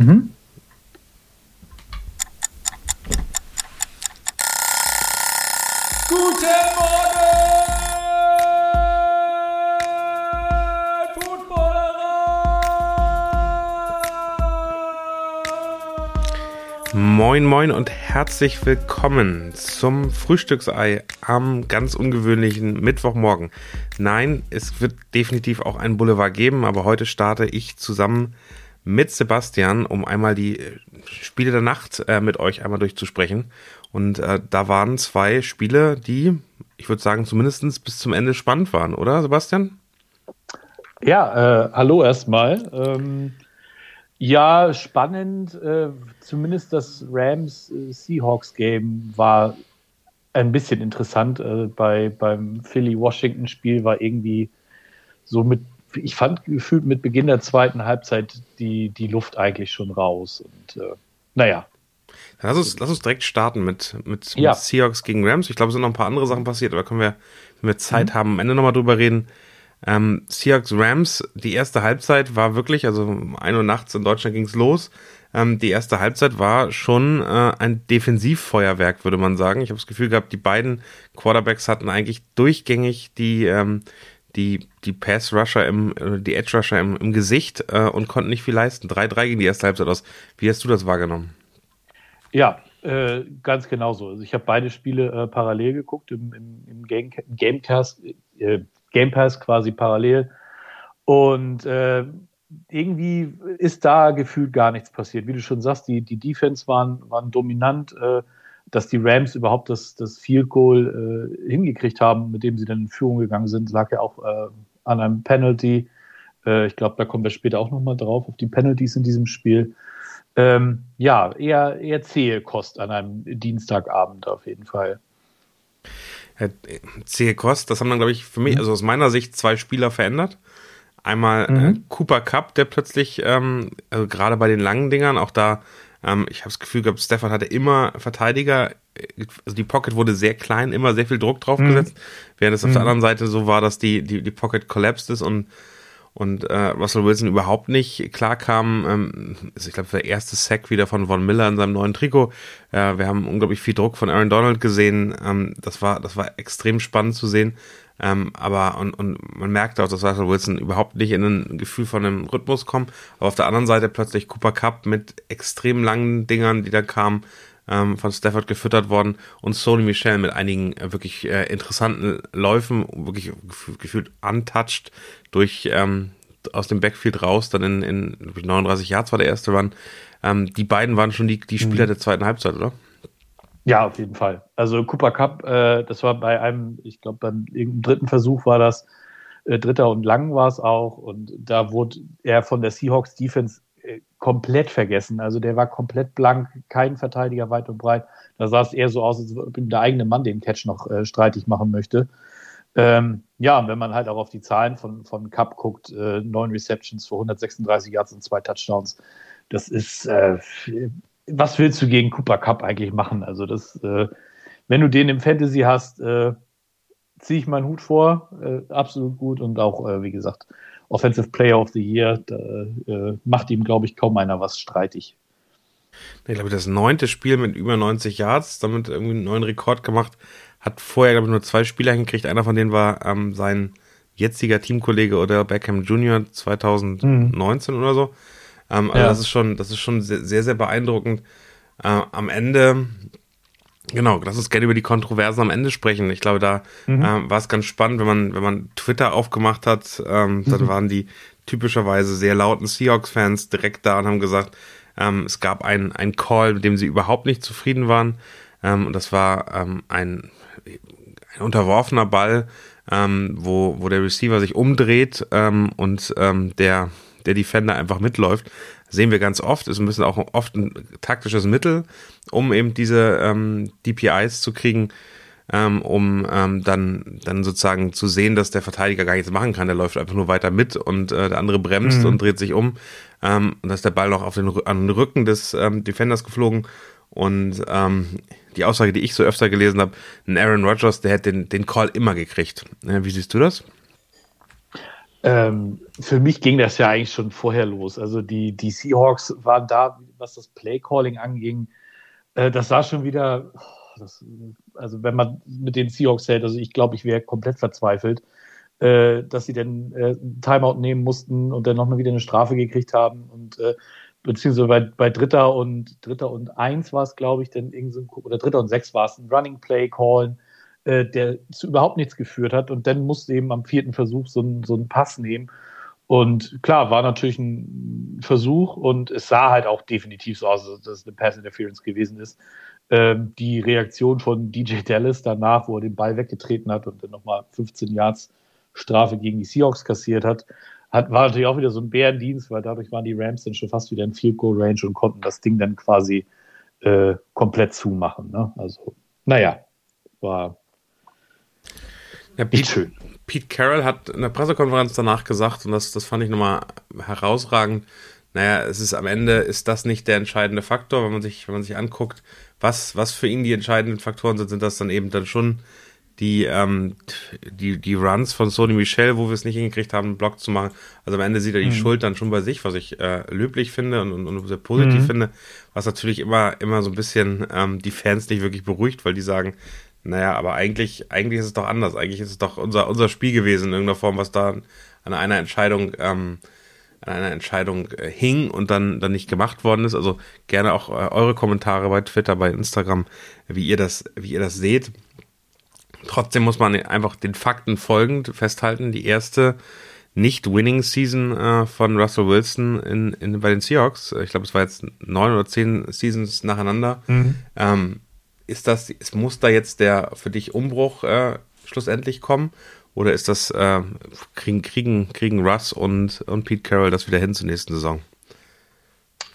Mhm. Guten Morgen, Moin Moin und herzlich willkommen zum Frühstücksei am ganz ungewöhnlichen Mittwochmorgen. Nein, es wird definitiv auch einen Boulevard geben, aber heute starte ich zusammen mit Sebastian, um einmal die äh, Spiele der Nacht äh, mit euch einmal durchzusprechen. Und äh, da waren zwei Spiele, die, ich würde sagen, zumindest bis zum Ende spannend waren, oder Sebastian? Ja, äh, hallo erstmal. Ähm, ja, spannend. Äh, zumindest das Rams-Seahawks-Game war ein bisschen interessant. Äh, bei, beim Philly-Washington-Spiel war irgendwie so mit ich fand gefühlt mit Beginn der zweiten Halbzeit die, die Luft eigentlich schon raus. Und äh, naja. Lass uns, lass uns direkt starten mit, mit, ja. mit Seahawks gegen Rams. Ich glaube, es sind noch ein paar andere Sachen passiert, aber können wir, wenn wir Zeit mhm. haben, am Ende nochmal drüber reden. Ähm, Seahawks Rams, die erste Halbzeit war wirklich, also um 1 Uhr nachts in Deutschland ging es los. Ähm, die erste Halbzeit war schon äh, ein Defensivfeuerwerk, würde man sagen. Ich habe das Gefühl gehabt, die beiden Quarterbacks hatten eigentlich durchgängig die, ähm, die, die Pass-Rusher im, äh, die Edge-Rusher im, im Gesicht äh, und konnten nicht viel leisten. 3-3 gegen die erste Halbzeit aus. Wie hast du das wahrgenommen? Ja, äh, ganz genauso. Also ich habe beide Spiele äh, parallel geguckt, im, im, im Game, Gamecast, äh, Game Pass quasi parallel. Und äh, irgendwie ist da gefühlt gar nichts passiert. Wie du schon sagst, die, die Defense waren, waren dominant. Äh, dass die Rams überhaupt das, das Field Goal äh, hingekriegt haben, mit dem sie dann in Führung gegangen sind, lag ja auch äh, an einem Penalty. Äh, ich glaube, da kommen wir später auch nochmal drauf, auf die Penalties in diesem Spiel. Ähm, ja, eher, eher zähe Kost an einem Dienstagabend auf jeden Fall. Zähe Kost, das haben dann, glaube ich, für mich, mhm. also aus meiner Sicht, zwei Spieler verändert. Einmal äh, mhm. Cooper Cup, der plötzlich, ähm, also gerade bei den langen Dingern, auch da ähm, ich habe das Gefühl gehabt, Stefan hatte immer Verteidiger, also die Pocket wurde sehr klein, immer sehr viel Druck drauf gesetzt, mhm. während es auf mhm. der anderen Seite so war, dass die, die, die Pocket collapsed ist und und äh, Russell Wilson überhaupt nicht klar kam. Ähm, also ich glaube, der erste Sack wieder von Von Miller in seinem neuen Trikot. Äh, wir haben unglaublich viel Druck von Aaron Donald gesehen. Ähm, das war das war extrem spannend zu sehen. Ähm, aber und, und man merkt auch, dass Russell Wilson überhaupt nicht in ein Gefühl von einem Rhythmus kommt. Aber auf der anderen Seite plötzlich Cooper Cup mit extrem langen Dingern, die da kamen, ähm, von Stafford gefüttert worden und Sony Michel mit einigen äh, wirklich äh, interessanten Läufen, wirklich gefühlt untouched durch ähm, aus dem Backfield raus, dann in, in 39 Yards war der erste Run. Ähm, die beiden waren schon die, die Spieler mhm. der zweiten Halbzeit, oder? Ja, auf jeden Fall. Also Cooper Cup, äh, das war bei einem, ich glaube, beim dritten Versuch war das, äh, dritter und lang war es auch. Und da wurde er von der Seahawks Defense äh, komplett vergessen. Also der war komplett blank, kein Verteidiger weit und breit. Da sah es eher so aus, als ob der eigene Mann den Catch noch äh, streitig machen möchte. Ähm, ja, wenn man halt auch auf die Zahlen von, von Cup guckt, äh, neun Receptions für 136 Yards und zwei Touchdowns, das ist äh, was willst du gegen Cooper Cup eigentlich machen? Also das, äh, wenn du den im Fantasy hast, äh, ziehe ich meinen Hut vor, äh, absolut gut und auch, äh, wie gesagt, Offensive Player of the Year, da äh, macht ihm, glaube ich, kaum einer was streitig. Ich glaube, das neunte Spiel mit über 90 Yards, damit irgendwie einen neuen Rekord gemacht, hat vorher, glaube ich, nur zwei Spieler hingekriegt. Einer von denen war ähm, sein jetziger Teamkollege oder Beckham Jr. 2019 mhm. oder so. Ähm, also ja. das ist schon, das ist schon sehr, sehr beeindruckend. Äh, am Ende, genau, lass uns gerne über die Kontroversen am Ende sprechen. Ich glaube, da mhm. äh, war es ganz spannend, wenn man, wenn man Twitter aufgemacht hat, ähm, dann mhm. waren die typischerweise sehr lauten Seahawks-Fans direkt da und haben gesagt, ähm, es gab einen, einen Call, mit dem sie überhaupt nicht zufrieden waren. Ähm, und das war ähm, ein, ein unterworfener Ball, ähm, wo, wo der Receiver sich umdreht ähm, und ähm, der der Defender einfach mitläuft. sehen wir ganz oft, ist ein bisschen auch oft ein taktisches Mittel, um eben diese ähm, DPIs zu kriegen, ähm, um ähm, dann, dann sozusagen zu sehen, dass der Verteidiger gar nichts machen kann. Der läuft einfach nur weiter mit und äh, der andere bremst mhm. und dreht sich um. Ähm, und da ist der Ball noch auf den, an den Rücken des ähm, Defenders geflogen. Und ähm, die Aussage, die ich so öfter gelesen habe, ein Aaron Rodgers, der hätte den, den Call immer gekriegt. Äh, wie siehst du das? Ähm, für mich ging das ja eigentlich schon vorher los. Also die, die Seahawks waren da, was das Play-Calling anging. Äh, das sah schon wieder, das, also wenn man mit den Seahawks hält, also ich glaube, ich wäre komplett verzweifelt, äh, dass sie dann äh, Timeout nehmen mussten und dann nochmal wieder eine Strafe gekriegt haben und äh, beziehungsweise bei, bei Dritter und Dritter und Eins war es, glaube ich, dann irgend so ein, oder Dritter und Sechs war es, ein Running Play callen, äh, der zu überhaupt nichts geführt hat und dann musste eben am vierten Versuch so, so einen Pass nehmen. Und klar, war natürlich ein Versuch und es sah halt auch definitiv so aus, dass es eine Pass Interference gewesen ist. Ähm, die Reaktion von DJ Dallas danach, wo er den Ball weggetreten hat und dann nochmal 15 Yards Strafe gegen die Seahawks kassiert hat, hat, war natürlich auch wieder so ein Bärendienst, weil dadurch waren die Rams dann schon fast wieder in Field Goal Range und konnten das Ding dann quasi äh, komplett zumachen. Ne? Also, naja, war ja, Pete, schön. Pete Carroll hat in der Pressekonferenz danach gesagt, und das, das fand ich nochmal herausragend, naja, es ist am Ende ist das nicht der entscheidende Faktor, wenn man sich, wenn man sich anguckt, was, was für ihn die entscheidenden Faktoren sind, sind das dann eben dann schon die, ähm, die, die Runs von Sony Michel, wo wir es nicht hingekriegt haben, einen Block zu machen. Also am Ende sieht er die mhm. Schuld dann schon bei sich, was ich äh, löblich finde und, und, und sehr positiv mhm. finde, was natürlich immer, immer so ein bisschen ähm, die Fans nicht wirklich beruhigt, weil die sagen, naja, aber eigentlich, eigentlich ist es doch anders. Eigentlich ist es doch unser, unser Spiel gewesen in irgendeiner Form, was da an einer Entscheidung, ähm, an einer Entscheidung äh, hing und dann, dann nicht gemacht worden ist. Also gerne auch äh, eure Kommentare bei Twitter, bei Instagram, wie ihr das, wie ihr das seht. Trotzdem muss man einfach den Fakten folgend festhalten. Die erste nicht-Winning-Season äh, von Russell Wilson in, in, bei den Seahawks. Ich glaube, es war jetzt neun oder zehn Seasons nacheinander. Mhm. Ähm, ist das, es muss da jetzt der für dich Umbruch äh, schlussendlich kommen? Oder ist das, äh, kriegen, kriegen, kriegen Russ und, und Pete Carroll das wieder hin zur nächsten Saison?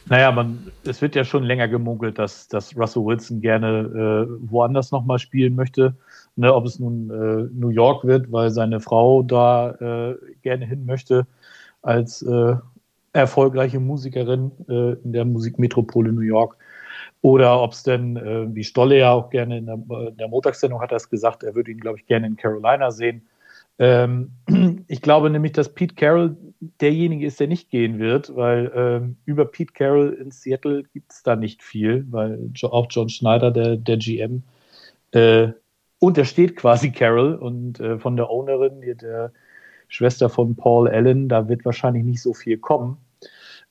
Naja, man, es wird ja schon länger gemunkelt, dass, dass Russell Wilson gerne äh, woanders nochmal spielen möchte. Ne, ob es nun äh, New York wird, weil seine Frau da äh, gerne hin möchte als äh, erfolgreiche Musikerin äh, in der Musikmetropole New York. Oder ob es denn, äh, wie Stolle ja auch gerne in der, in der Montagssendung hat es gesagt, er würde ihn, glaube ich, gerne in Carolina sehen. Ähm, ich glaube nämlich, dass Pete Carroll derjenige ist, der nicht gehen wird, weil ähm, über Pete Carroll in Seattle gibt es da nicht viel, weil auch John Schneider, der, der GM, äh, untersteht quasi Carroll und äh, von der Ownerin, der Schwester von Paul Allen, da wird wahrscheinlich nicht so viel kommen.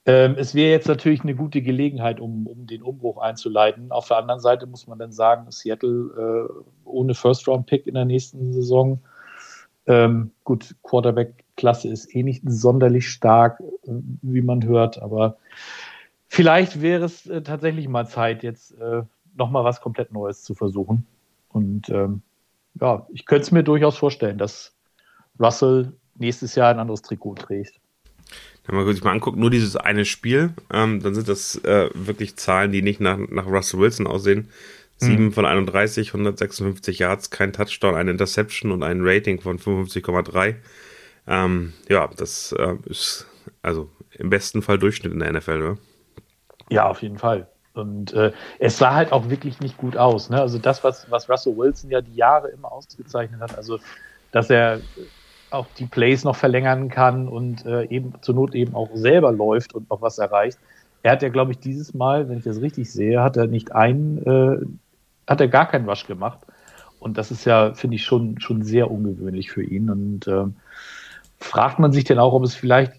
Ähm, es wäre jetzt natürlich eine gute Gelegenheit, um, um den Umbruch einzuleiten. Auf der anderen Seite muss man dann sagen, Seattle äh, ohne First-Round-Pick in der nächsten Saison ähm, gut, Quarterback-Klasse ist eh nicht sonderlich stark, äh, wie man hört, aber vielleicht wäre es äh, tatsächlich mal Zeit, jetzt äh, nochmal was komplett Neues zu versuchen. Und ähm, ja, ich könnte es mir durchaus vorstellen, dass Russell nächstes Jahr ein anderes Trikot trägt. Wenn man sich mal anguckt, nur dieses eine Spiel, ähm, dann sind das äh, wirklich Zahlen, die nicht nach, nach Russell Wilson aussehen. 7 mhm. von 31, 156 Yards, kein Touchdown, eine Interception und ein Rating von 55,3. Ähm, ja, das äh, ist also im besten Fall Durchschnitt in der NFL, oder? Ja, auf jeden Fall. Und äh, es sah halt auch wirklich nicht gut aus. Ne? Also das, was, was Russell Wilson ja die Jahre immer ausgezeichnet hat, also dass er auch die Plays noch verlängern kann und äh, eben zur Not eben auch selber läuft und noch was erreicht. Er hat ja, glaube ich, dieses Mal, wenn ich das richtig sehe, hat er nicht einen äh, hat er gar keinen Rush gemacht. Und das ist ja, finde ich, schon, schon sehr ungewöhnlich für ihn. Und äh, fragt man sich denn auch, ob es vielleicht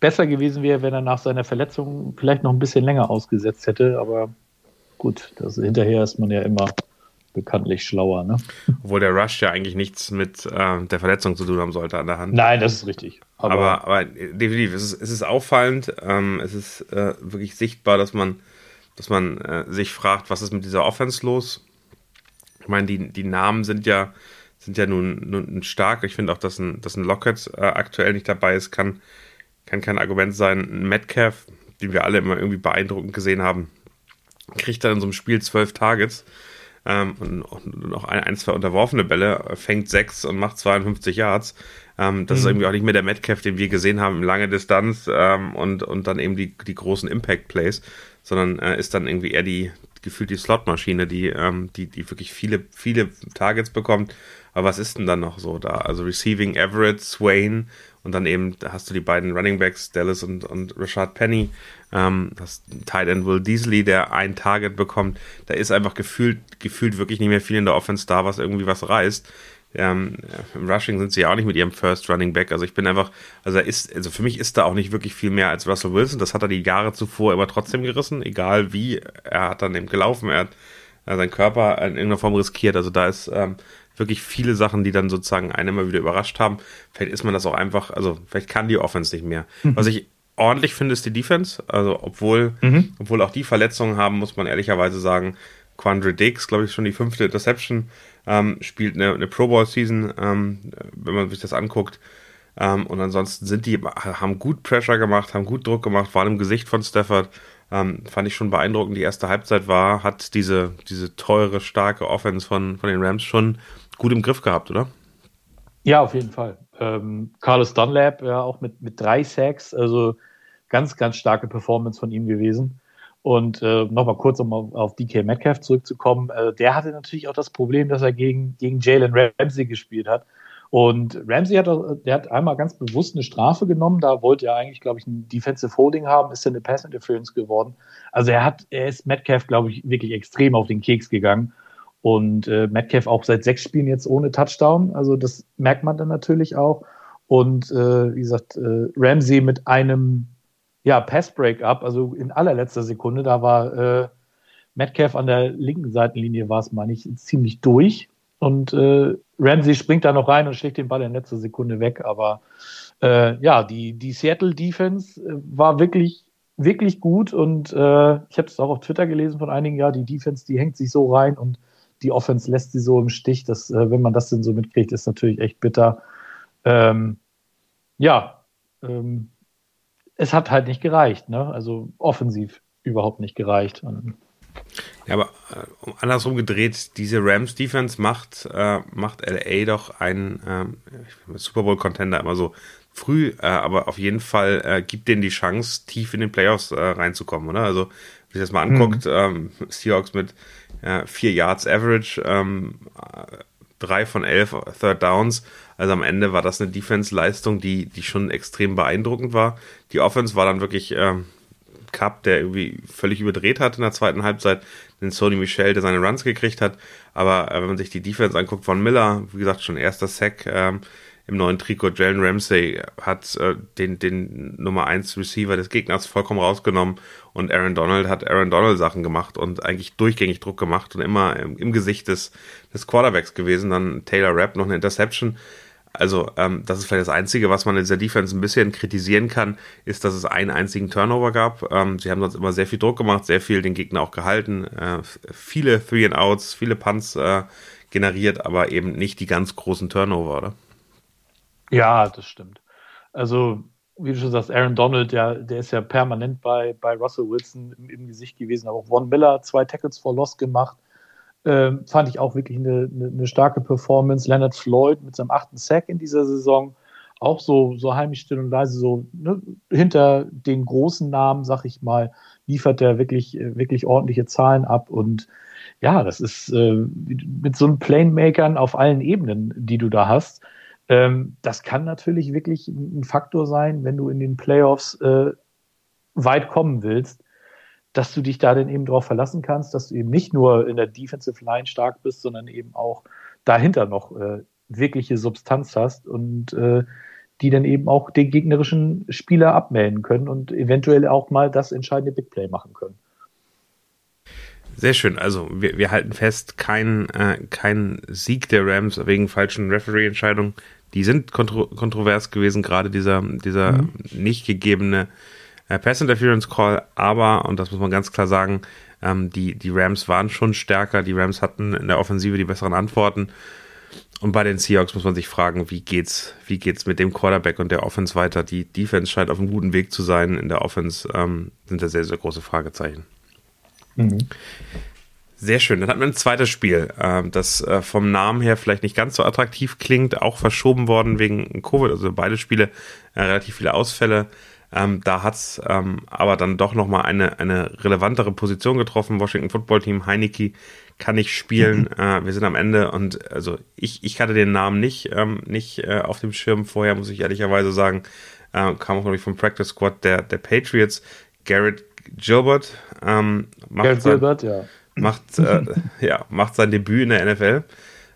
besser gewesen wäre, wenn er nach seiner Verletzung vielleicht noch ein bisschen länger ausgesetzt hätte. Aber gut, das, hinterher ist man ja immer bekanntlich schlauer. Ne? Obwohl der Rush ja eigentlich nichts mit äh, der Verletzung zu tun haben sollte an der Hand. Nein, das ist richtig. Aber, aber, aber definitiv, es ist, es ist auffallend, ähm, es ist äh, wirklich sichtbar, dass man dass man äh, sich fragt, was ist mit dieser Offense los? Ich meine, die, die Namen sind ja, sind ja nun, nun stark. Ich finde auch, dass ein, dass ein Lockett äh, aktuell nicht dabei ist, kann, kann kein Argument sein. Ein Metcalf, den wir alle immer irgendwie beeindruckend gesehen haben, kriegt dann in so einem Spiel zwölf Targets ähm, und, und noch ein, ein, zwei unterworfene Bälle, fängt sechs und macht 52 Yards. Ähm, das mhm. ist irgendwie auch nicht mehr der Metcalf, den wir gesehen haben, lange Distanz ähm, und, und dann eben die, die großen Impact-Plays, sondern äh, ist dann irgendwie eher die gefühlt die Slotmaschine, die, ähm, die, die wirklich viele, viele Targets bekommt. Aber was ist denn dann noch so da? Also Receiving Everett, Swain Und dann eben hast du die beiden Running Backs, Dallas und, und Rashad Penny. Ähm, das Tight End Will Diesley, der ein Target bekommt. Da ist einfach gefühlt, gefühlt wirklich nicht mehr viel in der Offense da, was irgendwie was reißt. Ähm, Im Rushing sind sie ja auch nicht mit ihrem First Running Back. Also ich bin einfach, also ist, also für mich ist da auch nicht wirklich viel mehr als Russell Wilson. Das hat er die Jahre zuvor immer trotzdem gerissen, egal wie. Er hat dann eben gelaufen, er hat äh, seinen Körper in irgendeiner Form riskiert. Also da ist ähm, wirklich viele Sachen, die dann sozusagen einen immer wieder überrascht haben. Vielleicht ist man das auch einfach, also vielleicht kann die Offense nicht mehr. Mhm. Was ich ordentlich finde, ist die Defense. Also obwohl, mhm. obwohl auch die Verletzungen haben, muss man ehrlicherweise sagen, Quandre Dix, glaube ich, schon die fünfte Interception ähm, spielt eine, eine Pro Bowl Season, ähm, wenn man sich das anguckt. Ähm, und ansonsten sind die, haben gut Pressure gemacht, haben gut Druck gemacht, waren im Gesicht von Stafford. Ähm, fand ich schon beeindruckend. Die erste Halbzeit war, hat diese, diese teure, starke Offense von, von den Rams schon gut im Griff gehabt, oder? Ja, auf jeden Fall. Ähm, Carlos Dunlap, ja, auch mit, mit drei Sacks, also ganz, ganz starke Performance von ihm gewesen. Und äh, nochmal kurz, um auf, DK Metcalf zurückzukommen, äh, der hatte natürlich auch das Problem, dass er gegen, gegen Jalen Ramsey gespielt hat. Und Ramsey hat, der hat einmal ganz bewusst eine Strafe genommen. Da wollte er eigentlich, glaube ich, ein Defensive Holding haben, ist dann eine Pass Interference geworden. Also er hat, er ist Metcalf, glaube ich, wirklich extrem auf den Keks gegangen. Und äh, Metcalf auch seit sechs Spielen jetzt ohne Touchdown. Also das merkt man dann natürlich auch. Und äh, wie gesagt, äh, Ramsey mit einem ja, Pass-Break-up, also in allerletzter Sekunde, da war äh, Metcalf an der linken Seitenlinie, war es, meine ich, ziemlich durch. Und äh, Ramsey springt da noch rein und schlägt den Ball in letzter Sekunde weg. Aber äh, ja, die, die Seattle Defense äh, war wirklich, wirklich gut. Und äh, ich habe es auch auf Twitter gelesen von einigen, ja, die Defense, die hängt sich so rein und die Offense lässt sie so im Stich. Dass, äh, wenn man das denn so mitkriegt, ist natürlich echt bitter. Ähm, ja, ähm, es hat halt nicht gereicht, ne? Also offensiv überhaupt nicht gereicht. Ja, aber äh, andersrum gedreht, diese Rams Defense macht, äh, macht LA doch einen äh, Super Bowl Contender immer so früh, äh, aber auf jeden Fall äh, gibt denen die Chance, tief in den Playoffs äh, reinzukommen, oder? Also, wenn sich das mal anguckt, mhm. ähm, Seahawks mit vier Yards Average, ähm, drei von elf Third Downs. Also am Ende war das eine Defense-Leistung, die, die schon extrem beeindruckend war. Die Offense war dann wirklich ähm, Cup, der irgendwie völlig überdreht hat in der zweiten Halbzeit. Den Sony Michel, der seine Runs gekriegt hat. Aber äh, wenn man sich die Defense anguckt von Miller, wie gesagt, schon erster Sack ähm, im neuen Trikot. Jalen Ramsey hat äh, den, den Nummer 1 Receiver des Gegners vollkommen rausgenommen und Aaron Donald hat Aaron Donald Sachen gemacht und eigentlich durchgängig Druck gemacht und immer im, im Gesicht des, des Quarterbacks gewesen. Dann Taylor Rapp noch eine Interception. Also, ähm, das ist vielleicht das Einzige, was man in dieser Defense ein bisschen kritisieren kann, ist, dass es einen einzigen Turnover gab. Ähm, sie haben sonst immer sehr viel Druck gemacht, sehr viel den Gegner auch gehalten, äh, viele Three and Outs, viele Punts äh, generiert, aber eben nicht die ganz großen Turnover, oder? Ja, das stimmt. Also, wie du schon sagst, Aaron Donald, der, der ist ja permanent bei, bei Russell Wilson im, im Gesicht gewesen, aber auch Von Miller zwei Tackles for Loss gemacht. Ähm, fand ich auch wirklich eine, eine, eine, starke Performance. Leonard Floyd mit seinem achten Sack in dieser Saison, auch so, so heimisch still und leise, so ne, hinter den großen Namen, sag ich mal, liefert er wirklich, wirklich ordentliche Zahlen ab. Und ja, das ist äh, mit so einem Playmakern auf allen Ebenen, die du da hast, ähm, das kann natürlich wirklich ein Faktor sein, wenn du in den Playoffs äh, weit kommen willst, dass du dich da dann eben darauf verlassen kannst, dass du eben nicht nur in der Defensive Line stark bist, sondern eben auch dahinter noch äh, wirkliche Substanz hast und äh, die dann eben auch den gegnerischen Spieler abmelden können und eventuell auch mal das entscheidende Big Play machen können. Sehr schön. Also wir, wir halten fest, kein, äh, kein Sieg der Rams wegen falschen Referee-Entscheidungen die sind kontro kontrovers gewesen, gerade dieser, dieser mhm. nicht gegebene äh, Pass Interference Call, aber, und das muss man ganz klar sagen, ähm, die, die Rams waren schon stärker, die Rams hatten in der Offensive die besseren Antworten. Und bei den Seahawks muss man sich fragen, wie geht's, wie geht's mit dem Quarterback und der Offense weiter? Die Defense scheint auf einem guten Weg zu sein. In der Offense ähm, sind da sehr, sehr große Fragezeichen. Mhm. Sehr schön. Dann hatten wir ein zweites Spiel, äh, das äh, vom Namen her vielleicht nicht ganz so attraktiv klingt, auch verschoben worden wegen Covid, also beide Spiele, äh, relativ viele Ausfälle. Ähm, da hat's ähm, aber dann doch nochmal eine, eine relevantere Position getroffen. Washington Football Team, Heineke kann nicht spielen. Mhm. Äh, wir sind am Ende und also ich, ich hatte den Namen nicht, ähm, nicht äh, auf dem Schirm vorher, muss ich ehrlicherweise sagen. Äh, kam auch, glaube ich, vom Practice Squad der, der Patriots. Garrett Gilbert ähm, macht, Garrett sein, Gilbert, ja. macht, äh, ja, macht sein Debüt in der NFL.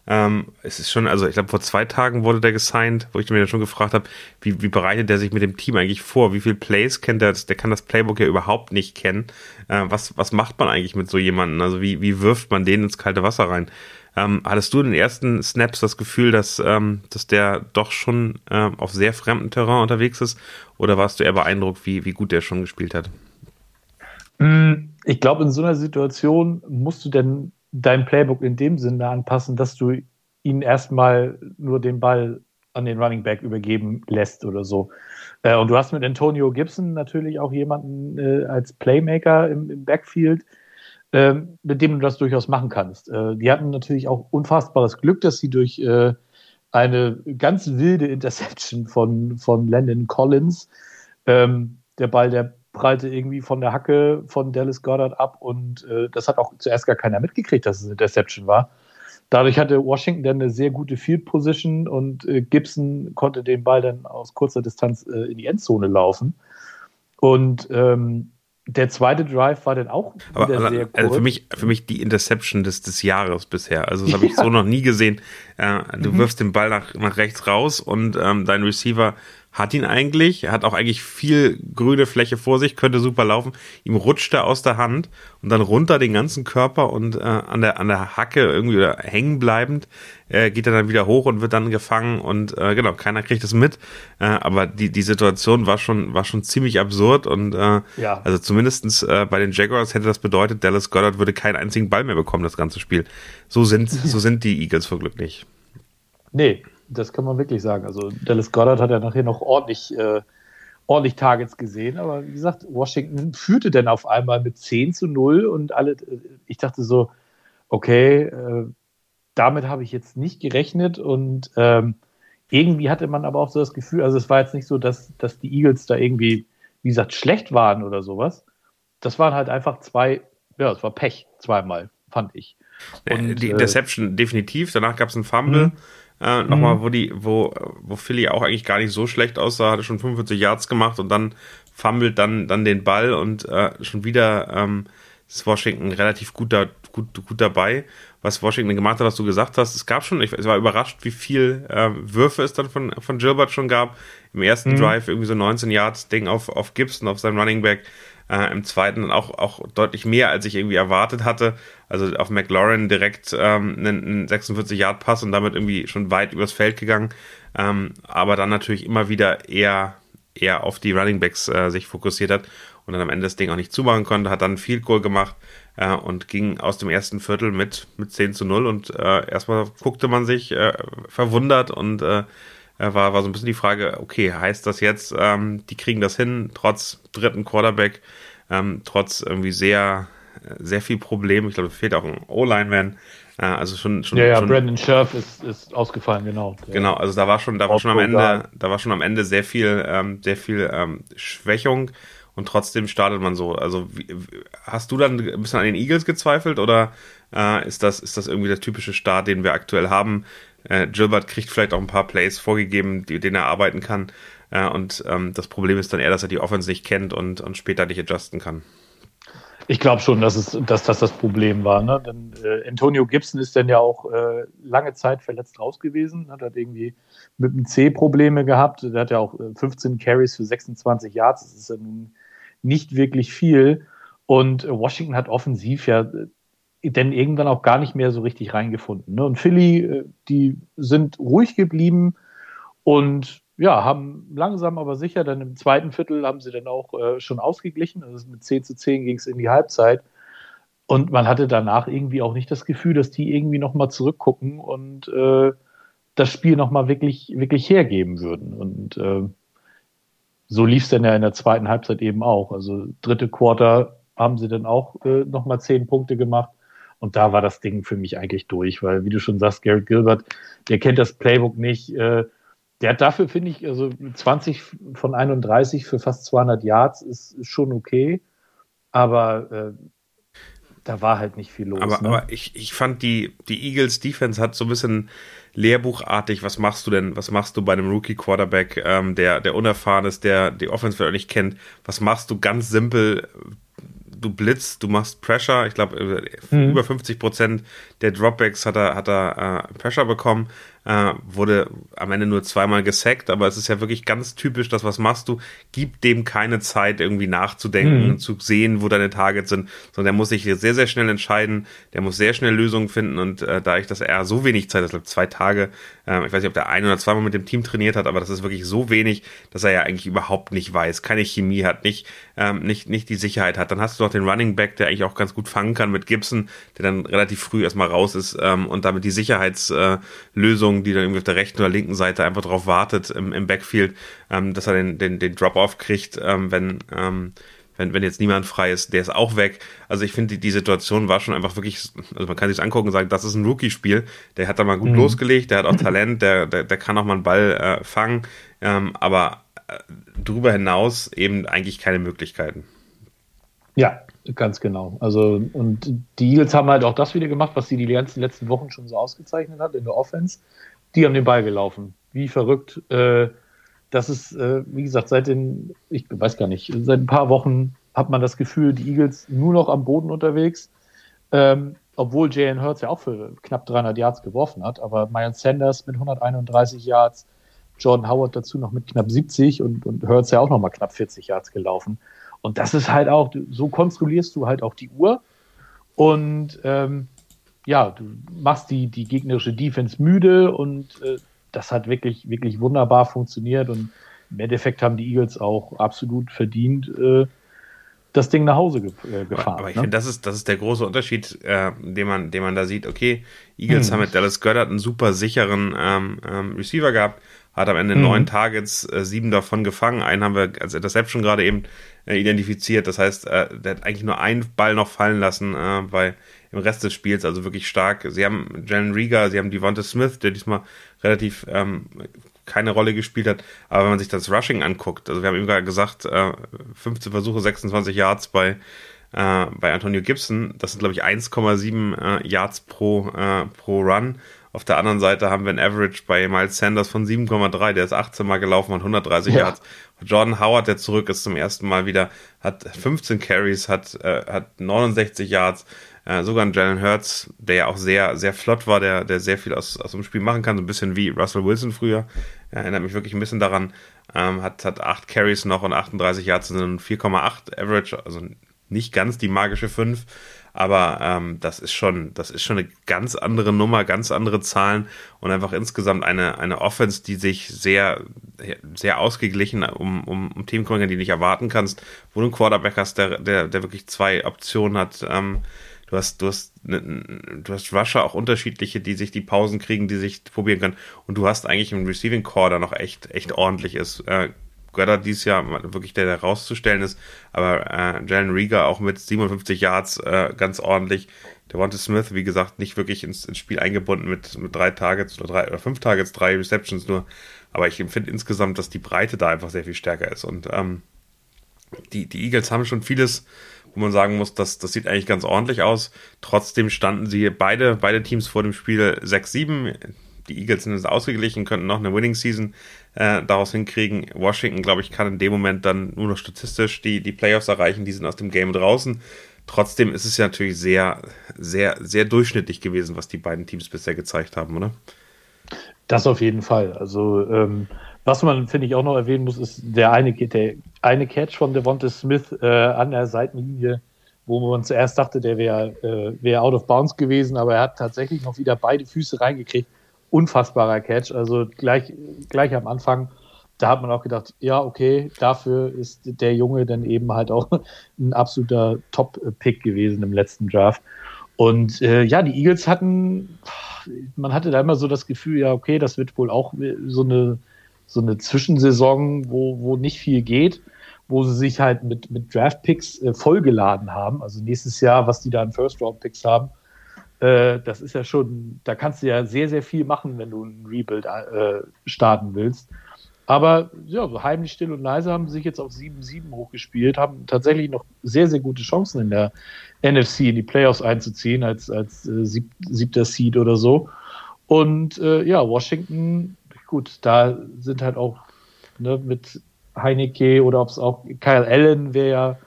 Ähm, es ist schon, also ich glaube, vor zwei Tagen wurde der gesigned, wo ich mir dann schon gefragt habe, wie, wie bereitet der sich mit dem Team eigentlich vor? Wie viele Plays kennt er? Der kann das Playbook ja überhaupt nicht kennen. Äh, was, was macht man eigentlich mit so jemandem? Also wie, wie wirft man den ins kalte Wasser rein? Ähm, hattest du in den ersten Snaps das Gefühl, dass, ähm, dass der doch schon äh, auf sehr fremdem Terrain unterwegs ist? Oder warst du eher beeindruckt, wie, wie gut der schon gespielt hat? Mm, ich glaube, in so einer Situation musst du denn dein Playbook in dem Sinne anpassen, dass du ihn erstmal nur den Ball an den Running Back übergeben lässt oder so. Äh, und du hast mit Antonio Gibson natürlich auch jemanden äh, als Playmaker im, im Backfield, äh, mit dem du das durchaus machen kannst. Äh, die hatten natürlich auch unfassbares Glück, dass sie durch äh, eine ganz wilde Interception von, von Landon Collins, ähm, der Ball, der prallte irgendwie von der Hacke von Dallas Goddard ab und äh, das hat auch zuerst gar keiner mitgekriegt, dass es eine Deception war. Dadurch hatte Washington dann eine sehr gute Field Position und äh, Gibson konnte den Ball dann aus kurzer Distanz äh, in die Endzone laufen. Und ähm, der zweite Drive war dann auch Aber, sehr kurz. Also für mich, für mich die Interception des, des Jahres bisher. Also das habe ich ja. so noch nie gesehen. Äh, du mhm. wirfst den Ball nach, nach rechts raus und ähm, dein Receiver hat ihn eigentlich, hat auch eigentlich viel grüne Fläche vor sich, könnte super laufen. Ihm rutscht er aus der Hand und dann runter den ganzen Körper und äh, an der an der Hacke irgendwie oder hängen bleibend äh, geht er dann wieder hoch und wird dann gefangen und äh, genau keiner kriegt es mit. Äh, aber die die Situation war schon war schon ziemlich absurd und äh, ja. also zumindestens äh, bei den Jaguars hätte das bedeutet, Dallas Goddard würde keinen einzigen Ball mehr bekommen das ganze Spiel. So sind so sind die Eagles vor Glück nicht. Nee, das kann man wirklich sagen. Also Dallas Goddard hat ja nachher noch ordentlich, äh, ordentlich Targets gesehen, aber wie gesagt, Washington führte dann auf einmal mit 10 zu 0 und alle, ich dachte so, okay, äh, damit habe ich jetzt nicht gerechnet und ähm, irgendwie hatte man aber auch so das Gefühl, also es war jetzt nicht so, dass, dass die Eagles da irgendwie, wie gesagt, schlecht waren oder sowas. Das waren halt einfach zwei, ja, es war Pech zweimal, fand ich. Und, die Interception äh, definitiv, danach gab es einen Fumble. Äh, Nochmal, mhm. wo die, wo, wo Philly auch eigentlich gar nicht so schlecht aussah, hatte schon 45 Yards gemacht und dann fummelt dann, dann den Ball und äh, schon wieder ähm, ist Washington relativ gut, da, gut, gut dabei. Was Washington gemacht hat, was du gesagt hast, es gab schon, ich, ich war überrascht, wie viel äh, Würfe es dann von, von Gilbert schon gab. Im ersten mhm. Drive irgendwie so 19 Yards Ding auf, auf Gibson, auf seinem Running Back. Äh, Im zweiten auch, auch deutlich mehr, als ich irgendwie erwartet hatte. Also auf McLaurin direkt ähm, einen, 46-Yard-Pass und damit irgendwie schon weit übers Feld gegangen. Ähm, aber dann natürlich immer wieder eher, eher auf die Running Backs äh, sich fokussiert hat und dann am Ende das Ding auch nicht zumachen konnte, hat dann viel Goal gemacht äh, und ging aus dem ersten Viertel mit, mit 10 zu 0 und äh, erstmal guckte man sich äh, verwundert und äh, war, war so ein bisschen die Frage, okay, heißt das jetzt, ähm, die kriegen das hin, trotz dritten Quarterback, ähm, trotz irgendwie sehr, sehr viel Problem. Ich glaube, es fehlt auch ein O-Line-Man. Äh, also schon, schon. Ja, ja, schon, Brandon Scherf ist, ist ausgefallen, genau. Genau, also da war schon, da war schon am Ende, da war schon am Ende sehr viel, ähm, sehr viel ähm, Schwächung und trotzdem startet man so. Also wie, hast du dann ein bisschen an den Eagles gezweifelt oder äh, ist das ist das irgendwie der typische Start, den wir aktuell haben? Äh, Gilbert kriegt vielleicht auch ein paar Plays vorgegeben, die, denen er arbeiten kann. Äh, und ähm, das Problem ist dann eher, dass er die Offense nicht kennt und, und später nicht adjusten kann. Ich glaube schon, dass, es, dass das das Problem war. Ne? Denn äh, Antonio Gibson ist dann ja auch äh, lange Zeit verletzt raus gewesen, hat, hat irgendwie mit dem C Probleme gehabt. Der hat ja auch 15 äh, Carries für 26 Yards. Das ist ja nun nicht wirklich viel. Und Washington hat offensiv ja denn irgendwann auch gar nicht mehr so richtig reingefunden. Ne? Und Philly, äh, die sind ruhig geblieben und ja, haben langsam aber sicher, dann im zweiten Viertel haben sie dann auch äh, schon ausgeglichen. Also mit 10 zu 10 ging es in die Halbzeit. Und man hatte danach irgendwie auch nicht das Gefühl, dass die irgendwie nochmal zurückgucken und äh, das Spiel nochmal wirklich, wirklich hergeben würden. Und äh, so lief es dann ja in der zweiten Halbzeit eben auch. Also dritte Quarter haben sie dann auch äh, nochmal zehn Punkte gemacht. Und da war das Ding für mich eigentlich durch, weil, wie du schon sagst, Garrett Gilbert, der kennt das Playbook nicht. Äh, der hat dafür, finde ich, also 20 von 31 für fast 200 Yards ist, ist schon okay. Aber äh, da war halt nicht viel los. Aber, ne? aber ich, ich fand die, die Eagles Defense hat so ein bisschen lehrbuchartig, was machst du denn, was machst du bei einem Rookie Quarterback, ähm, der, der unerfahren ist, der die Offense vielleicht nicht kennt, was machst du ganz simpel, du blitzt, du machst Pressure. Ich glaube, mhm. über 50 Prozent der Dropbacks hat er, hat er äh, Pressure bekommen äh, wurde am Ende nur zweimal gesackt, aber es ist ja wirklich ganz typisch, dass was machst du, gib dem keine Zeit irgendwie nachzudenken, mhm. zu sehen, wo deine Targets sind, sondern der muss sich sehr, sehr schnell entscheiden, der muss sehr schnell Lösungen finden und äh, da ich, dass er so wenig Zeit, hat, zwei Tage, äh, ich weiß nicht, ob der ein oder zweimal mit dem Team trainiert hat, aber das ist wirklich so wenig, dass er ja eigentlich überhaupt nicht weiß, keine Chemie hat, nicht, ähm, nicht, nicht die Sicherheit hat. Dann hast du noch den Running Back, der eigentlich auch ganz gut fangen kann mit Gibson, der dann relativ früh erstmal raus ist ähm, und damit die Sicherheitslösung Lösung, die dann irgendwie auf der rechten oder linken Seite einfach darauf wartet im, im Backfield, ähm, dass er den, den, den Drop-Off kriegt, ähm, wenn, ähm, wenn, wenn jetzt niemand frei ist, der ist auch weg. Also ich finde, die, die Situation war schon einfach wirklich, also man kann sich angucken und sagen, das ist ein Rookie-Spiel. Der hat da mal gut mhm. losgelegt, der hat auch Talent, der, der, der kann auch mal einen Ball äh, fangen, ähm, aber äh, darüber hinaus eben eigentlich keine Möglichkeiten. Ja, Ganz genau. Also, und die Eagles haben halt auch das wieder gemacht, was sie die ganzen letzten Wochen schon so ausgezeichnet hat in der Offense. Die haben den Ball gelaufen. Wie verrückt. Äh, das ist, äh, wie gesagt, seit den, ich weiß gar nicht, seit ein paar Wochen hat man das Gefühl, die Eagles nur noch am Boden unterwegs. Ähm, obwohl Jalen Hurts ja auch für knapp 300 Yards geworfen hat, aber Miles Sanders mit 131 Yards, Jordan Howard dazu noch mit knapp 70 und, und Hurts ja auch noch mal knapp 40 Yards gelaufen. Und das ist halt auch, so kontrollierst du halt auch die Uhr. Und ähm, ja, du machst die, die gegnerische Defense müde und äh, das hat wirklich, wirklich wunderbar funktioniert. Und im Endeffekt haben die Eagles auch absolut verdient, äh, das Ding nach Hause ge äh, gefahren. Aber, aber ich ne? finde, das ist, das ist der große Unterschied, äh, den, man, den man da sieht. Okay, Eagles hm. haben mit Dallas Goddard einen super sicheren ähm, ähm, Receiver gehabt, hat am Ende mhm. neun Targets, äh, sieben davon gefangen. Einen haben wir als Interception gerade eben äh, identifiziert. Das heißt, äh, der hat eigentlich nur einen Ball noch fallen lassen äh, bei im Rest des Spiels, also wirklich stark. Sie haben Jalen Rieger, sie haben Devonta Smith, der diesmal relativ ähm, keine Rolle gespielt hat. Aber wenn man sich das Rushing anguckt, also wir haben eben gerade gesagt, äh, 15 Versuche, 26 Yards bei äh, bei Antonio Gibson, das sind glaube ich 1,7 äh, Yards pro äh, pro Run auf der anderen Seite haben wir ein Average bei Miles Sanders von 7,3. Der ist 18 Mal gelaufen und 130 ja. Yards. Jordan Howard, der zurück ist zum ersten Mal wieder, hat 15 Carries, hat, äh, hat 69 Yards. Äh, sogar ein Jalen Hurts, der ja auch sehr, sehr flott war, der, der sehr viel aus, aus dem Spiel machen kann, so ein bisschen wie Russell Wilson früher. Er erinnert mich wirklich ein bisschen daran. Ähm, hat, hat 8 Carries noch und 38 Yards sind 4,8 Average, also nicht ganz die magische 5. Aber ähm, das ist schon, das ist schon eine ganz andere Nummer, ganz andere Zahlen und einfach insgesamt eine, eine Offense, die sich sehr, sehr ausgeglichen um, um, um Themen kümmern kann, die nicht erwarten kannst, wo du einen Quarterback hast, der, der, der wirklich zwei Optionen hat. Ähm, du hast, du hast, ne, du hast Rusher auch unterschiedliche, die sich die Pausen kriegen, die sich probieren können. Und du hast eigentlich einen Receiving Core, der noch echt, echt ordentlich ist. Äh, Goddard dieses Jahr wirklich der, der rauszustellen ist, aber äh, Jalen Rieger auch mit 57 Yards äh, ganz ordentlich. Der Wante Smith, wie gesagt, nicht wirklich ins, ins, Spiel eingebunden mit, mit drei Targets oder drei oder fünf Targets, drei Receptions nur. Aber ich empfinde insgesamt, dass die Breite da einfach sehr viel stärker ist. Und ähm, die, die Eagles haben schon vieles, wo man sagen muss, dass das sieht eigentlich ganz ordentlich aus. Trotzdem standen sie beide, beide Teams vor dem Spiel 6-7 die Eagles sind jetzt ausgeglichen, könnten noch eine Winning Season äh, daraus hinkriegen. Washington, glaube ich, kann in dem Moment dann nur noch statistisch die, die Playoffs erreichen, die sind aus dem Game draußen. Trotzdem ist es ja natürlich sehr, sehr, sehr durchschnittlich gewesen, was die beiden Teams bisher gezeigt haben, oder? Das auf jeden Fall. Also, ähm, was man, finde ich, auch noch erwähnen muss, ist der eine, der eine Catch von Devonta Smith äh, an der Seitenlinie, wo man zuerst dachte, der wäre äh, wär out of bounds gewesen, aber er hat tatsächlich noch wieder beide Füße reingekriegt unfassbarer Catch. Also gleich, gleich am Anfang, da hat man auch gedacht, ja, okay, dafür ist der Junge dann eben halt auch ein absoluter Top-Pick gewesen im letzten Draft. Und äh, ja, die Eagles hatten, man hatte da immer so das Gefühl, ja, okay, das wird wohl auch so eine, so eine Zwischensaison, wo, wo nicht viel geht, wo sie sich halt mit, mit Draft-Picks äh, vollgeladen haben. Also nächstes Jahr, was die da an First-Round-Picks haben, Äh, das ist ja schon, da kannst du ja sehr, sehr viel machen, wenn du ein Rebuild äh, starten willst. Aber ja, so heimlich still und leise haben sie sich jetzt auf 7-7 hochgespielt, haben tatsächlich noch sehr, sehr gute Chancen in der NFC in die Playoffs einzuziehen als, als äh, sieb, siebter Seed oder so. Und äh, ja, Washington, gut, da sind halt auch ne, mit Heineke oder ob es auch Kyle Allen wäre ja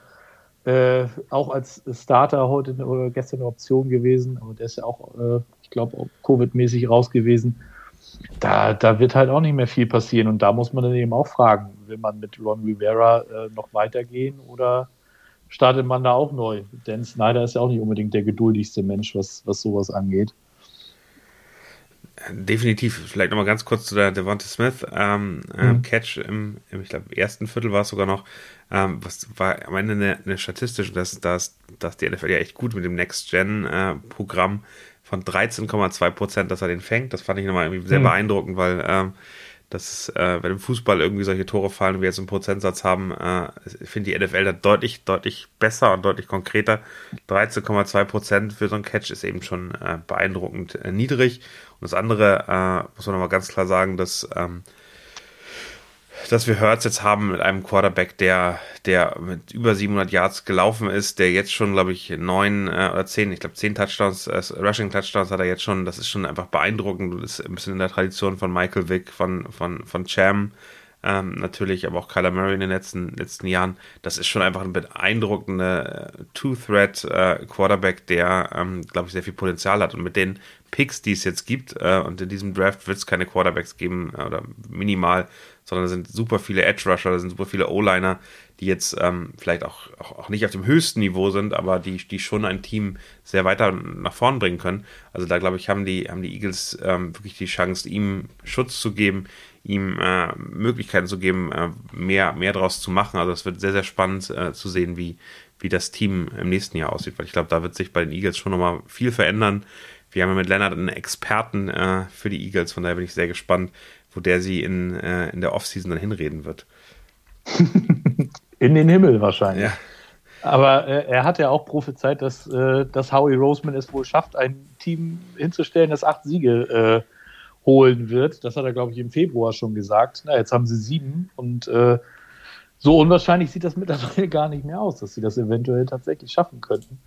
äh, auch als Starter heute oder gestern eine Option gewesen, aber der ist ja auch, äh, ich glaube, Covid-mäßig raus gewesen da, da wird halt auch nicht mehr viel passieren. Und da muss man dann eben auch fragen, will man mit Ron Rivera äh, noch weitergehen oder startet man da auch neu? Denn Snyder ist ja auch nicht unbedingt der geduldigste Mensch, was, was sowas angeht. Definitiv. Vielleicht nochmal ganz kurz zu der Devonta Smith ähm, ähm, mhm. Catch im, im, ich glaube, ersten Viertel war es sogar noch. Ähm, was war am Ende eine, eine statistische, dass, dass, dass die NFL ja echt gut mit dem Next-Gen-Programm äh, von 13,2 Prozent, dass er den fängt. Das fand ich nochmal irgendwie sehr mhm. beeindruckend, weil ähm, das, äh, wenn im Fußball irgendwie solche Tore fallen, wie wir jetzt einen Prozentsatz haben, äh, finde die NFL da deutlich, deutlich besser und deutlich konkreter. 13,2 Prozent für so einen Catch ist eben schon äh, beeindruckend äh, niedrig. Und das andere, äh, muss man nochmal ganz klar sagen, dass ähm, dass wir Hurts jetzt haben mit einem Quarterback, der, der mit über 700 Yards gelaufen ist, der jetzt schon, glaube ich, neun äh, oder zehn, ich glaube zehn Touchdowns, äh, Rushing Touchdowns hat er jetzt schon. Das ist schon einfach beeindruckend. Das ist ein bisschen in der Tradition von Michael Vick, von, von, von Cham. Ähm, natürlich, aber auch Kyler Murray in den letzten, letzten Jahren. Das ist schon einfach ein beeindruckender äh, Two-Threat-Quarterback, äh, der, ähm, glaube ich, sehr viel Potenzial hat. Und mit den Picks, die es jetzt gibt, äh, und in diesem Draft wird es keine Quarterbacks geben, äh, oder minimal, sondern da sind super viele Edge-Rusher, da sind super viele O-Liner, die jetzt ähm, vielleicht auch, auch, auch, nicht auf dem höchsten Niveau sind, aber die, die schon ein Team sehr weiter nach vorn bringen können. Also da glaube ich, haben die, haben die Eagles ähm, wirklich die Chance, ihm Schutz zu geben, ihm äh, Möglichkeiten zu geben, äh, mehr, mehr draus zu machen. Also es wird sehr, sehr spannend äh, zu sehen, wie, wie das Team im nächsten Jahr aussieht, weil ich glaube, da wird sich bei den Eagles schon nochmal viel verändern. Wir haben ja mit Leonard einen Experten äh, für die Eagles, von daher bin ich sehr gespannt, wo der sie in, äh, in der Offseason dann hinreden wird. in den Himmel wahrscheinlich. Ja. Aber äh, er hat ja auch prophezeit, dass, äh, dass Howie Roseman es wohl schafft, ein Team hinzustellen, das acht Siege äh, holen wird. Das hat er, glaube ich, im Februar schon gesagt. Na, jetzt haben sie sieben und äh, so unwahrscheinlich sieht das mittlerweile gar nicht mehr aus, dass sie das eventuell tatsächlich schaffen könnten.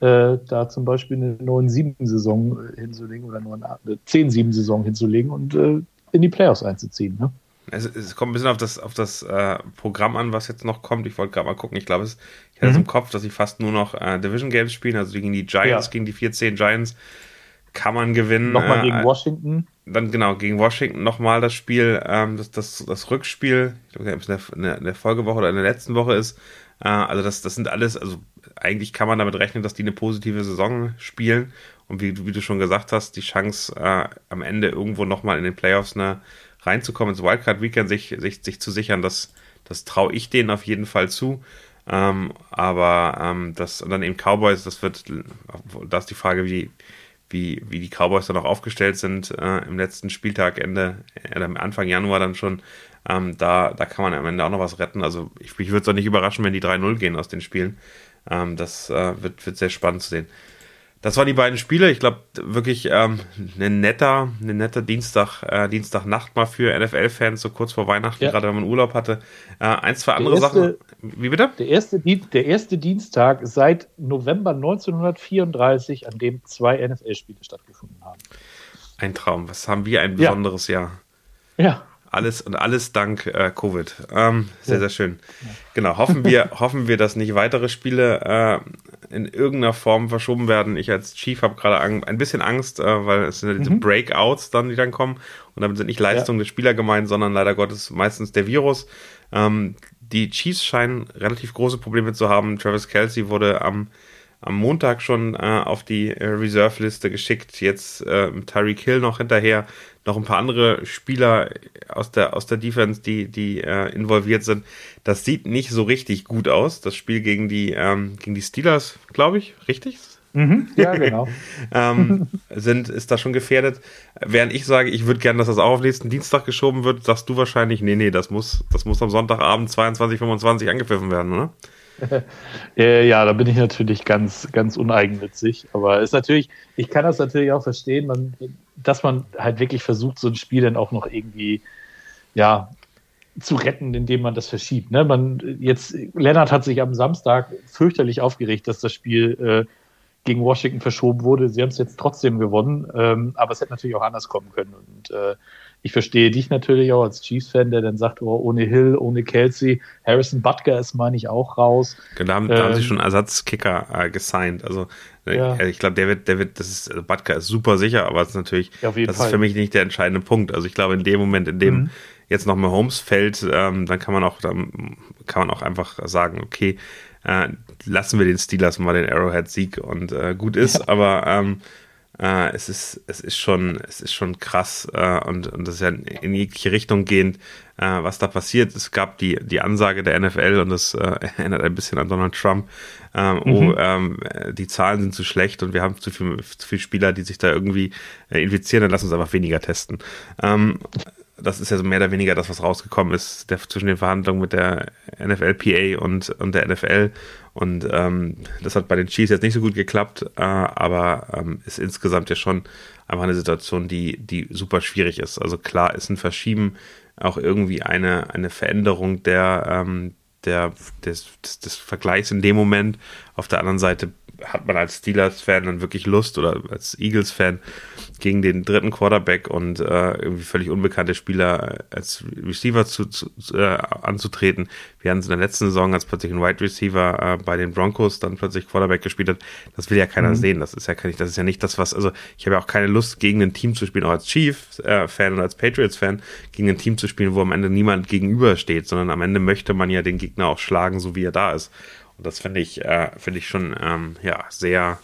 Äh, da zum Beispiel eine 9-7-Saison hinzulegen oder nur eine 10-7-Saison hinzulegen und äh, in die Playoffs einzuziehen. Ne? Es, es, kommt ein bisschen auf das, auf das äh, Programm an, was jetzt noch kommt. Ich wollte gerade mal gucken. Ich glaube, ich hatte es mhm. im Kopf, dass sie fast nur noch äh, Division Games spielen, also gegen die Giants, ja. gegen die 14 Giants kann man gewinnen. Nochmal gegen äh, Washington. Dann genau, gegen Washington nochmal das Spiel, ähm, das, das, das Rückspiel, ich glaube, ob es in der, in der Folgewoche oder in der letzten Woche ist. Äh, also das, das sind alles, also eigentlich kann man damit rechnen, dass die eine positive Saison spielen. Und wie, wie du schon gesagt hast, die Chance äh, am Ende irgendwo nochmal in den Playoffs eine, reinzukommen, ins Wildcard-Weekend sich, sich, sich zu sichern, das, das traue ich denen auf jeden Fall zu. Ähm, aber ähm, das und dann eben Cowboys, das wird, da ist die Frage, wie, wie, wie die Cowboys dann auch aufgestellt sind äh, im letzten Spieltag, Ende, äh, Anfang Januar dann schon. Ähm, da, da kann man am Ende auch noch was retten. Also ich, ich würde es auch nicht überraschen, wenn die 3-0 gehen aus den Spielen. Ähm, das äh, wird, wird sehr spannend zu sehen. Das waren die beiden Spiele. Ich glaube, wirklich ähm, ein netter, eine nette Dienstag, äh, Dienstagnacht mal für NFL-Fans, so kurz vor Weihnachten, ja. gerade wenn man Urlaub hatte. Äh, ein, zwei andere erste, Sachen. Wie bitte? Der erste, der erste Dienstag seit November 1934, an dem zwei NFL-Spiele stattgefunden haben. Ein Traum. Was haben wir ein besonderes ja. Jahr? Ja. Alles und alles dank äh, Covid. Ähm, sehr, ja. sehr schön. Ja. Genau, hoffen wir, hoffen wir, dass nicht weitere Spiele äh, in irgendeiner Form verschoben werden. Ich als Chief habe gerade ein bisschen Angst, äh, weil es sind ja diese mhm. Breakouts dann, die dann kommen. Und damit sind nicht Leistungen ja. der Spieler gemeint, sondern leider Gottes meistens der Virus. Ähm, die Chiefs scheinen relativ große Probleme zu haben. Travis Kelsey wurde am am Montag schon äh, auf die äh, Reserve-Liste geschickt. Jetzt äh, Tyreek Hill noch hinterher noch ein paar andere Spieler aus der, aus der Defense, die, die äh, involviert sind. Das sieht nicht so richtig gut aus. Das Spiel gegen die, ähm, gegen die Steelers, glaube ich, richtig? Mhm, ja, genau. ähm, sind, ist da schon gefährdet. Während ich sage, ich würde gerne, dass das auch auf nächsten Dienstag geschoben wird, sagst du wahrscheinlich, nee, nee, das muss, das muss am Sonntagabend 22, 25 angepfiffen werden, oder? ja, da bin ich natürlich ganz, ganz uneigennützig. Aber ist natürlich, ich kann das natürlich auch verstehen, man, dass man halt wirklich versucht, so ein Spiel dann auch noch irgendwie, ja, zu retten, indem man das verschiebt. Ne? Man, jetzt, Lennart hat sich am Samstag fürchterlich aufgeregt, dass das Spiel äh, gegen Washington verschoben wurde. Sie haben es jetzt trotzdem gewonnen, ähm, aber es hätte natürlich auch anders kommen können. Und äh, ich verstehe dich natürlich auch als Chiefs-Fan, der dann sagt, oh, ohne Hill, ohne Kelsey, Harrison Butker ist, meine ich, auch raus. Genau, da haben, ähm, da haben sie ähm, schon Ersatzkicker äh, gesigned. Also äh, ja. ich glaube, der wird, der wird, das ist, also Butker ist super sicher, aber es ist natürlich, ja, das Fall. ist für mich nicht der entscheidende Punkt. Also ich glaube, in dem Moment, in dem mhm. jetzt noch mal Holmes fällt, ähm, dann kann man auch, dann kann man auch einfach sagen, okay, äh, lassen wir den Steelers mal den Arrowhead-Sieg und äh, gut ist, ja. aber ähm, äh, es ist es ist schon es ist schon krass äh, und und das ist ja in jegliche Richtung gehend, äh, was da passiert. Es gab die die Ansage der NFL und das äh, erinnert ein bisschen an Donald Trump. Ähm, oh, mhm. Oh, ähm, die Zahlen sind zu schlecht und wir haben zu viel zu viele Spieler, die sich da irgendwie äh, infizieren. Dann lass uns einfach weniger testen. Ähm, das ist ja so mehr oder weniger das, was rausgekommen ist, der, zwischen den Verhandlungen mit der NFLPA und, und der NFL. Und ähm, das hat bei den Chiefs jetzt nicht so gut geklappt, äh, aber ähm, ist insgesamt ja schon einfach eine Situation, die, die super schwierig ist. Also klar ist ein Verschieben auch irgendwie eine, eine Veränderung der, ähm, der, des, des, des Vergleichs in dem Moment. Auf der anderen Seite hat man als Steelers-Fan dann wirklich Lust oder als Eagles-Fan gegen den dritten Quarterback und äh, irgendwie völlig unbekannte Spieler als Receiver zu, zu, äh, anzutreten. Wir hatten es in der letzten Saison, als plötzlich ein Wide Receiver äh, bei den Broncos dann plötzlich Quarterback gespielt hat. Das will ja keiner mhm. sehen. Das ist ja, das ist ja nicht das, was, also ich habe ja auch keine Lust, gegen ein Team zu spielen, auch als Chief-Fan äh, oder als Patriots-Fan, gegen ein Team zu spielen, wo am Ende niemand gegenübersteht, sondern am Ende möchte man ja den Gegner auch schlagen, so wie er da ist. Und das finde ich, äh, finde ich schon ähm, ja, sehr,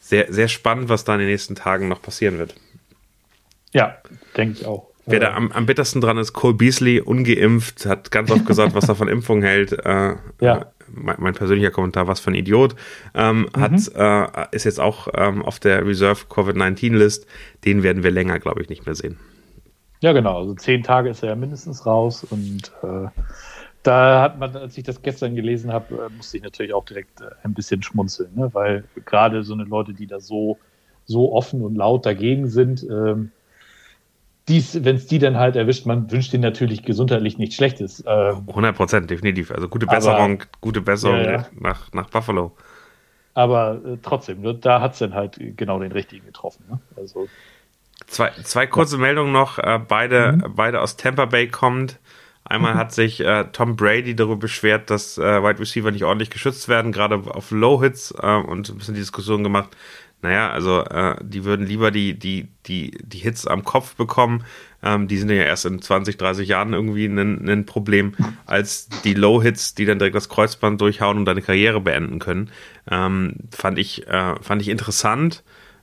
sehr, sehr spannend, was da in den nächsten Tagen noch passieren wird. Ja, denke ich auch. Wer da am, am bittersten dran ist, Cole Beasley, ungeimpft, hat ganz oft gesagt, was er von Impfung hält. Äh, ja. Mein, mein, persönlicher Kommentar, was für ein Idiot. Ähm, mhm. hat, äh, ist jetzt auch ähm, auf der Reserve Covid-19-List. Den werden wir länger, glaube ich, nicht mehr sehen. Ja, genau. Also zehn Tage ist er ja mindestens raus und äh, da hat man, als ich das gestern gelesen habe, äh, musste ich natürlich auch direkt äh, ein bisschen schmunzeln, ne? weil gerade so eine Leute, die da so, so offen und laut dagegen sind, ähm, wenn es die dann halt erwischt, man wünscht ihnen natürlich gesundheitlich nichts Schlechtes. Ähm, 100 Prozent, definitiv. Also gute Besserung, aber, gute Besserung ja, ja. Nach, nach Buffalo. Aber äh, trotzdem, ne, da hat es dann halt genau den richtigen getroffen. Ne? Also, zwei, zwei kurze. Meldungen noch, äh, beide, mhm. beide aus Tampa Bay kommend. Einmal hat sich äh, Tom Brady darüber beschwert, dass äh, Wide Receiver nicht ordentlich geschützt werden, gerade auf Low Hits äh, und ein bisschen die Diskussion gemacht. Naja, also äh, die würden lieber die, die, die, die Hits am Kopf bekommen. Ähm, die sind ja erst in 20, 30 Jahren irgendwie ein, ein Problem, als die Low Hits, die dann direkt das Kreuzband durchhauen und deine Karriere beenden können. Ähm, fand ich, äh, fand ich interessant.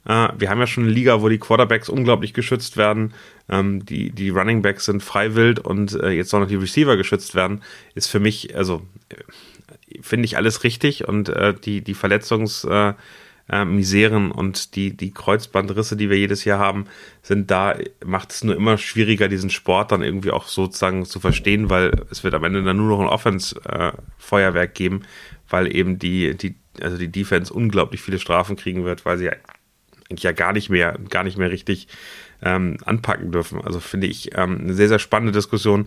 Äh, wir haben ja schon eine Liga, wo die Quarterbacks unglaublich geschützt werden. Ähm, die, die Running Backs sind freiwillig und äh, jetzt soll noch die Receiver geschützt werden. Ist für mich, also äh, finde ich alles richtig und äh, die, die Verletzungs- äh, äh, Miseren und die, die Kreuzbandrisse, die wir jedes Jahr haben, sind da, macht es nur immer schwieriger, diesen Sport dann irgendwie auch sozusagen zu verstehen, weil es wird am Ende dann nur noch ein Offense-Feuerwerk geben, weil eben die, die, also die Defense unglaublich viele Strafen kriegen wird, weil sie eigentlich ja gar nicht mehr, gar nicht mehr richtig ähm, anpacken dürfen. Also finde ich ähm, eine sehr, sehr spannende Diskussion,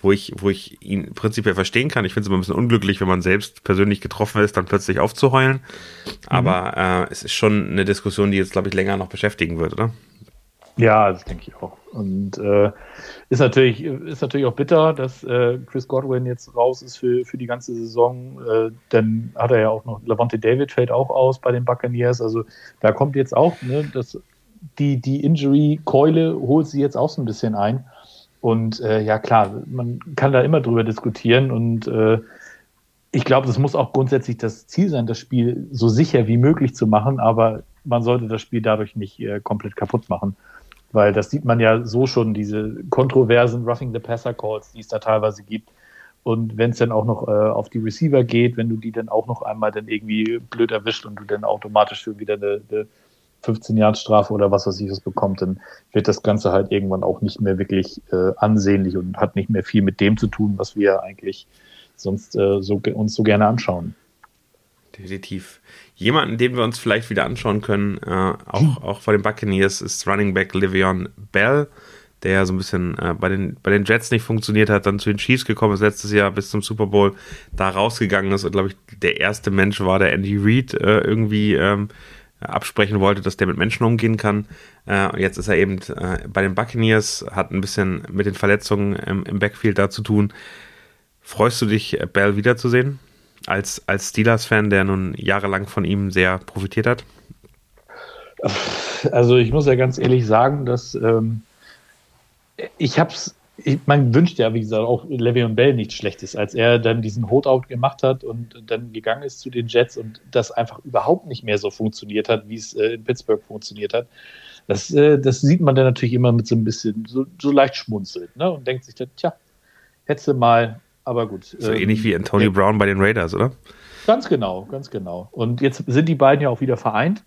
wo ich, wo ich ihn prinzipiell verstehen kann. Ich finde es immer ein bisschen unglücklich, wenn man selbst persönlich getroffen ist, dann plötzlich aufzuheulen. Aber mhm. äh, es ist schon eine Diskussion, die jetzt, glaube ich, länger noch beschäftigen wird, oder? Ja, das denke ich auch. Und äh, ist natürlich ist natürlich auch bitter, dass äh, Chris Godwin jetzt raus ist für, für die ganze Saison. Äh, dann hat er ja auch noch Levante David fällt auch aus bei den Buccaneers. Also da kommt jetzt auch ne, das, die die Injury Keule holt sie jetzt auch so ein bisschen ein. Und äh, ja klar, man kann da immer drüber diskutieren und äh, ich glaube, es muss auch grundsätzlich das Ziel sein, das Spiel so sicher wie möglich zu machen, aber man sollte das Spiel dadurch nicht äh, komplett kaputt machen weil das sieht man ja so schon, diese kontroversen Roughing the Passer Calls, die es da teilweise gibt. Und wenn es dann auch noch äh, auf die Receiver geht, wenn du die dann auch noch einmal dann irgendwie blöd erwischt und du dann automatisch für wieder eine, eine 15 Jahre Strafe oder was weiß ich was bekommt, dann wird das Ganze halt irgendwann auch nicht mehr wirklich äh, ansehnlich und hat nicht mehr viel mit dem zu tun, was wir eigentlich sonst äh, so, uns so gerne anschauen. Definitiv. Jemanden, den wir uns vielleicht wieder anschauen können, äh, auch, hm. auch vor den Buccaneers, ist Running Back Livion Bell, der so ein bisschen äh, bei, den, bei den Jets nicht funktioniert hat, dann zu den Chiefs gekommen ist, letztes Jahr bis zum Super Bowl da rausgegangen ist und, glaube ich, der erste Mensch war, der Andy Reid äh, irgendwie ähm, absprechen wollte, dass der mit Menschen umgehen kann. Äh, jetzt ist er eben äh, bei den Buccaneers, hat ein bisschen mit den Verletzungen im, im Backfield da zu tun. Freust du dich, Bell wiederzusehen? Als, als Steelers-Fan, der nun jahrelang von ihm sehr profitiert hat? Also ich muss ja ganz ehrlich sagen, dass ähm, ich hab's, ich, man wünscht ja, wie gesagt, auch Le'Veon Bell nichts Schlechtes, als er dann diesen Holdout gemacht hat und dann gegangen ist zu den Jets und das einfach überhaupt nicht mehr so funktioniert hat, wie es äh, in Pittsburgh funktioniert hat. Das, äh, das sieht man dann natürlich immer mit so ein bisschen, so, so leicht schmunzelt, ne? Und denkt sich dann, tja, hätte mal aber gut. So ähm, ähnlich wie Antonio. Brown bei den Raiders, oder? Ganz genau, ganz genau. Und jetzt sind die beiden ja auch wieder vereint.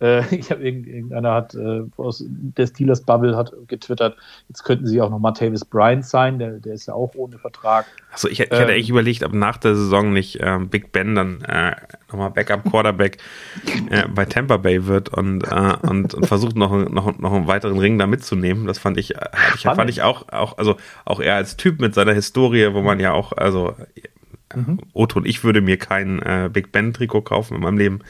Äh, ich habe irgendeiner hat äh, aus der Steelers Bubble hat getwittert, jetzt könnten sie auch noch Martavis Bryant sein, der, der ist ja auch ohne Vertrag. Also ich, ich hatte ähm, eigentlich überlegt, ob nach der Saison nicht ähm, Big Ben dann äh, nochmal Backup Quarterback äh, bei Tampa Bay wird und, äh, und, und versucht noch, noch, noch einen weiteren Ring da mitzunehmen. Das fand ich, äh, ich fand ich auch, auch, also auch er als Typ mit seiner Historie, wo man ja auch, also Mhm. Otto und ich würde mir kein äh, Big Ben Trikot kaufen in meinem Leben.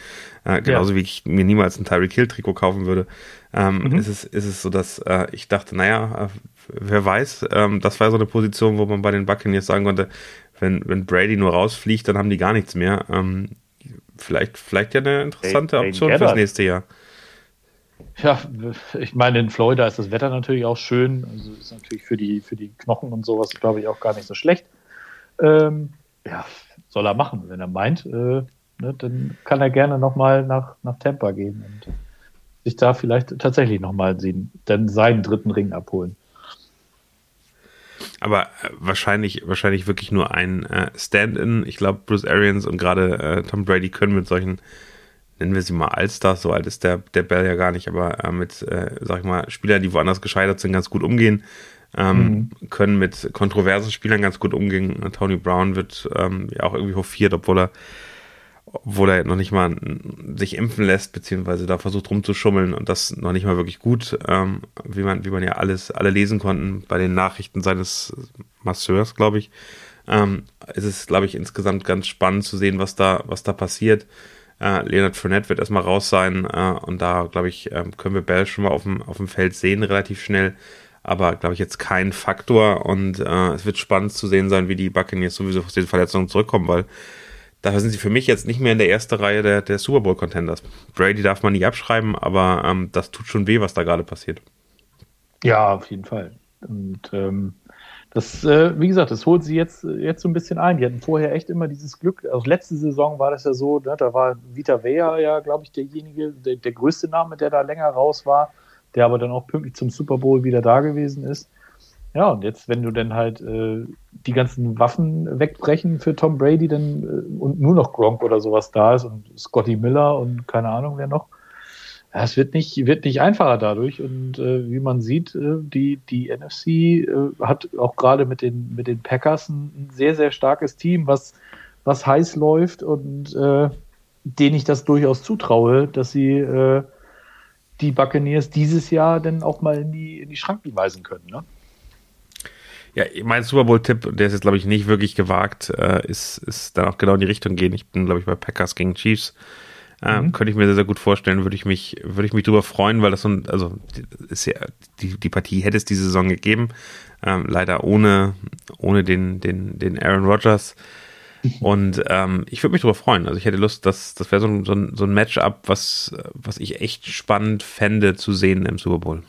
Äh, genauso ja. wie ich mir niemals ein Tyreek Hill Trikot kaufen würde. Ähm, mhm. ist, es, ist es so, dass äh, ich dachte, naja, äh, wer weiß, ähm, das war so eine Position, wo man bei den Buccaneers sagen konnte, wenn, wenn Brady nur rausfliegt, dann haben die gar nichts mehr. Ähm, vielleicht, vielleicht ja eine interessante hey, Option fürs nächste Jahr. Ja, ich meine, in Florida ist das Wetter natürlich auch schön. Also ist natürlich für die, für die Knochen und sowas, glaube ich, auch gar nicht so schlecht. Ähm, ja, soll er machen, wenn er meint. Äh, ne, dann kann er gerne nochmal nach, nach Tampa gehen und sich da vielleicht tatsächlich nochmal sehen, dann seinen dritten Ring abholen. Aber äh, wahrscheinlich, wahrscheinlich wirklich nur ein äh, Stand-in. Ich glaube, Bruce Arians und gerade äh, Tom Brady können mit solchen, nennen wir sie mal Allstars, so alt ist der, der Bell ja gar nicht, aber äh, mit, äh, sag ich mal, Spielern, die woanders gescheitert sind, ganz gut umgehen. Ähm, mhm. können mit kontroversen Spielern ganz gut umgehen. Tony Brown wird ähm, ja auch irgendwie hofiert, obwohl er obwohl er noch nicht mal sich impfen lässt, beziehungsweise da versucht rumzuschummeln und das noch nicht mal wirklich gut, ähm, wie man, wie man ja alles, alle lesen konnten bei den Nachrichten seines Masseurs, glaube ich. Ähm, es ist, glaube ich, insgesamt ganz spannend zu sehen, was da, was da passiert. Äh, Leonard Fournette wird erstmal raus sein äh, und da, glaube ich, äh, können wir Bell schon mal auf dem, auf dem Feld sehen, relativ schnell. Aber, glaube ich, jetzt kein Faktor und äh, es wird spannend zu sehen sein, wie die Buccaneers sowieso aus den Verletzungen zurückkommen, weil Dafür sind sie für mich jetzt nicht mehr in der ersten Reihe der, der Super Bowl Contenders. Brady darf man nicht abschreiben, aber ähm, das tut schon weh, was da gerade passiert. Ja, auf jeden Fall. Und ähm, das, äh, wie gesagt, das holt sie jetzt, jetzt so ein bisschen ein. Die hatten vorher echt immer dieses Glück. Also letzte Saison war das ja so, ne, da war Vita Vea ja, glaube ich, derjenige, der, der größte Name, der da länger raus war, der aber dann auch pünktlich zum Super Bowl wieder da gewesen ist. Ja, und jetzt, wenn du dann halt äh, die ganzen Waffen wegbrechen für Tom Brady dann, äh, und nur noch Gronk oder sowas da ist und Scotty Miller und keine Ahnung wer noch, ja, es wird nicht, wird nicht einfacher dadurch. Und äh, wie man sieht, äh, die, die NFC äh, hat auch gerade mit den, mit den Packers ein, ein, sehr, sehr starkes Team, was, was heiß läuft und äh, denen ich das durchaus zutraue, dass sie äh, die Buccaneers dieses Jahr dann auch mal in die, in die Schranken weisen können. Ne? Ja, mein Super Bowl-Tipp, der ist jetzt, glaube ich, nicht wirklich gewagt, äh, ist, ist dann auch genau in die Richtung gehen. Ich bin, glaube ich, bei Packers gegen Chiefs. Ähm, mhm. Könnte ich mir sehr, sehr gut vorstellen, würde ich mich, würde ich mich drüber freuen, weil das so ein, also ist ja, die, die Partie hätte es diese Saison gegeben. Ähm, leider ohne, ohne den, den, den Aaron Rodgers. Und ähm, ich würde mich darüber freuen. Also ich hätte Lust, dass das wäre so ein, so ein, so ein Matchup, was, was ich echt spannend fände zu sehen im Super Bowl.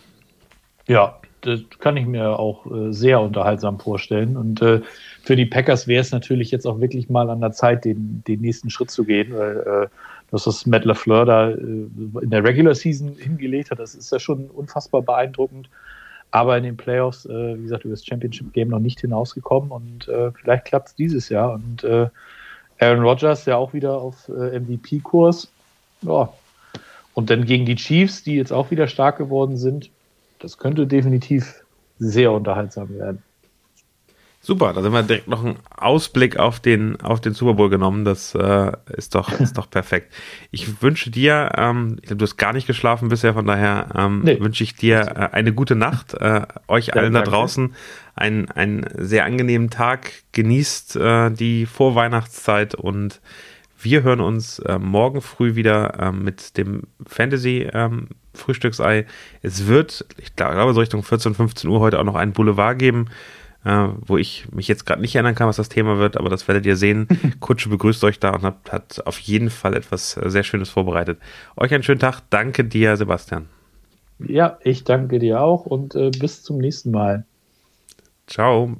Ja, das kann ich mir auch äh, sehr unterhaltsam vorstellen. Und äh, für die Packers wäre es natürlich jetzt auch wirklich mal an der Zeit, den, den nächsten Schritt zu gehen, weil äh, das, was Matt LaFleur da äh, in der Regular Season hingelegt hat, das ist ja schon unfassbar beeindruckend. Aber in den Playoffs, äh, wie gesagt, über das Championship Game noch nicht hinausgekommen und äh, vielleicht klappt es dieses Jahr. Und äh, Aaron Rodgers ja auch wieder auf äh, MVP-Kurs. Ja. Und dann gegen die Chiefs, die jetzt auch wieder stark geworden sind, das könnte definitiv sehr unterhaltsam werden. Super, da sind wir direkt noch einen Ausblick auf den, auf den Super Bowl genommen. Das äh, ist, doch, ist doch perfekt. Ich wünsche dir, ähm, ich glaube, du hast gar nicht geschlafen bisher, von daher ähm, nee. wünsche ich dir äh, eine gute Nacht. Äh, euch ja, allen da draußen einen, einen sehr angenehmen Tag. Genießt äh, die Vorweihnachtszeit und wir hören uns äh, morgen früh wieder äh, mit dem Fantasy ähm, Frühstücksei. Es wird, ich glaube, so Richtung 14, 15 Uhr heute auch noch einen Boulevard geben äh, wo ich mich jetzt gerade nicht erinnern kann, was das Thema wird, aber das werdet ihr sehen. Kutsche begrüßt euch da und hat, hat auf jeden Fall etwas äh, sehr Schönes vorbereitet. Euch einen schönen Tag. Danke dir, Sebastian. Ja, ich danke dir auch und äh, bis zum nächsten Mal. Ciao.